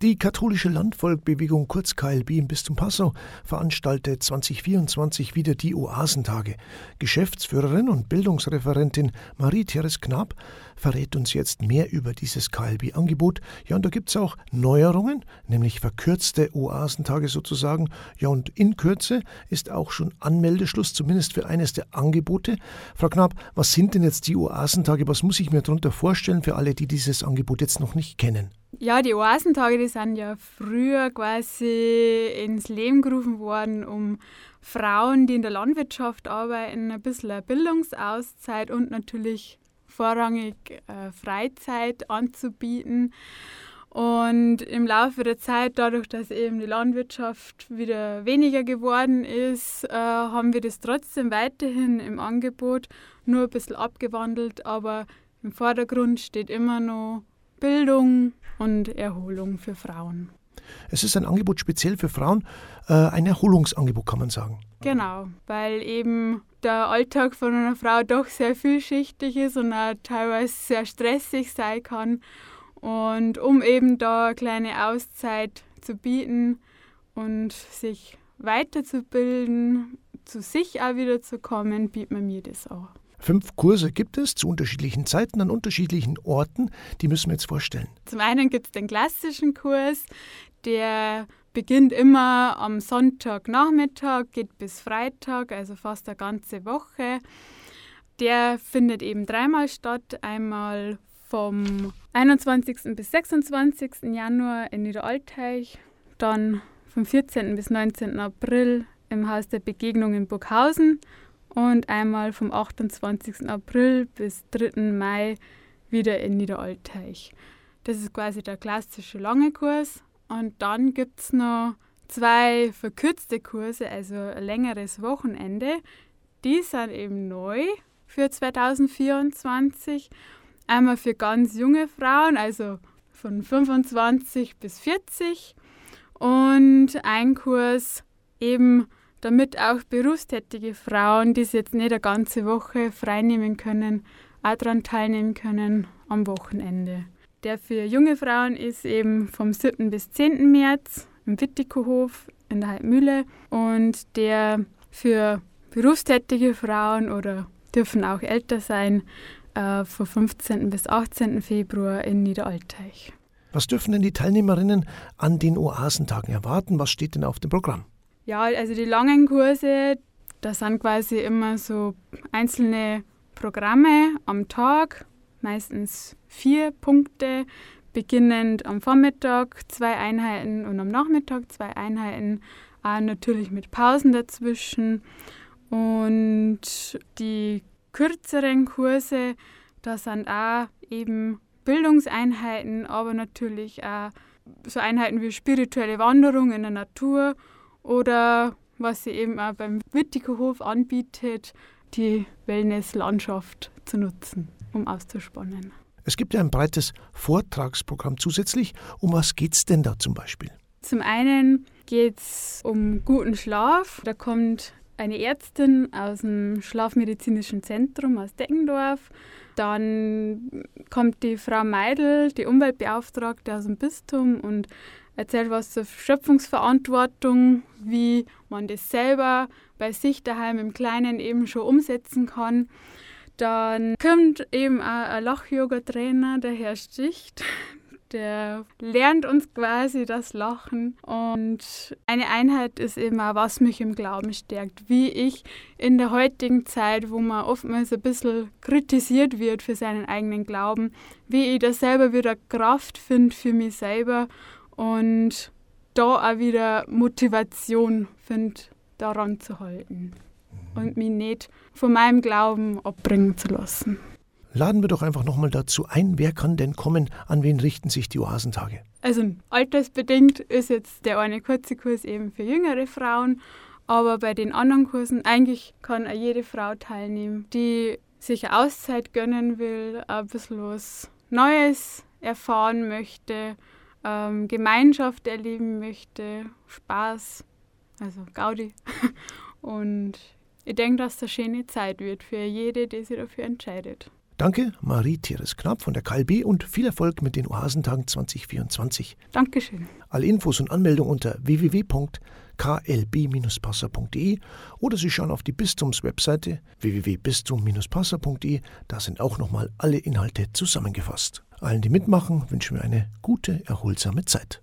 Die katholische Landvolkbewegung kurz KLB im Bistum Passau veranstaltet 2024 wieder die Oasentage. Geschäftsführerin und Bildungsreferentin Marie-Therese Knapp verrät uns jetzt mehr über dieses KLB-Angebot. Ja, und da gibt es auch Neuerungen, nämlich verkürzte Oasentage sozusagen. Ja, und in Kürze ist auch schon Anmeldeschluss, zumindest für eines der Angebote. Frau Knapp, was sind denn jetzt die Oasentage? Was muss ich mir darunter vorstellen für alle, die dieses Angebot jetzt noch nicht kennen? Ja, die Oasentage, die sind ja früher quasi ins Leben gerufen worden, um Frauen, die in der Landwirtschaft arbeiten, ein bisschen eine Bildungsauszeit und natürlich vorrangig äh, Freizeit anzubieten. Und im Laufe der Zeit, dadurch, dass eben die Landwirtschaft wieder weniger geworden ist, äh, haben wir das trotzdem weiterhin im Angebot, nur ein bisschen abgewandelt, aber im Vordergrund steht immer noch Bildung und Erholung für Frauen. Es ist ein Angebot speziell für Frauen, äh, ein Erholungsangebot kann man sagen. Genau, weil eben der Alltag von einer Frau doch sehr vielschichtig ist und auch teilweise sehr stressig sein kann. Und um eben da eine kleine Auszeit zu bieten und sich weiterzubilden, zu sich auch wieder zu kommen, bietet man mir das auch. Fünf Kurse gibt es zu unterschiedlichen Zeiten an unterschiedlichen Orten. Die müssen wir jetzt vorstellen. Zum einen gibt es den klassischen Kurs, der beginnt immer am Sonntagnachmittag, geht bis Freitag, also fast eine ganze Woche. Der findet eben dreimal statt. Einmal vom 21. bis 26. Januar in Niederalteich, dann vom 14. bis 19. April im Haus der Begegnung in Burghausen und einmal vom 28. April bis 3. Mai wieder in Niederalteich. Das ist quasi der klassische lange Kurs. Und dann gibt es noch zwei verkürzte Kurse, also ein längeres Wochenende. Die sind eben neu für 2024. Einmal für ganz junge Frauen, also von 25 bis 40. Und ein Kurs eben damit auch berufstätige Frauen, die es jetzt nicht eine ganze Woche freinehmen können, auch daran teilnehmen können am Wochenende. Der für junge Frauen ist eben vom 7. bis 10. März im Wittikohof in der Halbmühle und der für berufstätige Frauen oder dürfen auch älter sein, äh, vom 15. bis 18. Februar in Niederalteich. Was dürfen denn die Teilnehmerinnen an den Oasentagen erwarten? Was steht denn auf dem Programm? Ja, also die langen Kurse, das sind quasi immer so einzelne Programme am Tag, meistens vier Punkte, beginnend am Vormittag zwei Einheiten und am Nachmittag zwei Einheiten, auch natürlich mit Pausen dazwischen. Und die kürzeren Kurse, das sind auch eben Bildungseinheiten, aber natürlich auch so Einheiten wie spirituelle Wanderung in der Natur oder was sie eben auch beim Wittigerhof anbietet, die Wellnesslandschaft zu nutzen, um auszuspannen. Es gibt ja ein breites Vortragsprogramm zusätzlich. Um was geht es denn da zum Beispiel? Zum einen geht es um guten Schlaf. Da kommt eine Ärztin aus dem Schlafmedizinischen Zentrum aus Deckendorf. Dann kommt die Frau Meidel, die Umweltbeauftragte aus dem Bistum und erzählt was zur Schöpfungsverantwortung, wie man das selber bei sich daheim im Kleinen eben schon umsetzen kann. Dann kommt eben ein Lach-Yoga-Trainer, der Herr Sticht. Der lernt uns quasi das Lachen. Und eine Einheit ist eben auch, was mich im Glauben stärkt. Wie ich in der heutigen Zeit, wo man oftmals ein bisschen kritisiert wird für seinen eigenen Glauben, wie ich da selber wieder Kraft finde für mich selber und da auch wieder Motivation finde, daran zu halten mhm. und mich nicht von meinem Glauben abbringen zu lassen. Laden wir doch einfach nochmal dazu ein, wer kann denn kommen, an wen richten sich die Oasentage? Also altersbedingt ist jetzt der eine kurze Kurs eben für jüngere Frauen, aber bei den anderen Kursen eigentlich kann auch jede Frau teilnehmen, die sich Auszeit gönnen will, ein bisschen was Neues erfahren möchte ähm, Gemeinschaft erleben möchte, Spaß, also Gaudi. Und ich denke, dass das eine schöne Zeit wird für jede, die sich dafür entscheidet. Danke, Marie-Therese Knapp von der KLB und viel Erfolg mit den Oasentagen 2024. Dankeschön. Alle Infos und Anmeldung unter www.klb-passer.de oder Sie schauen auf die Bistumswebseite www.bistum-passer.de. Da sind auch nochmal alle Inhalte zusammengefasst. Allen, die mitmachen, wünschen wir eine gute, erholsame Zeit.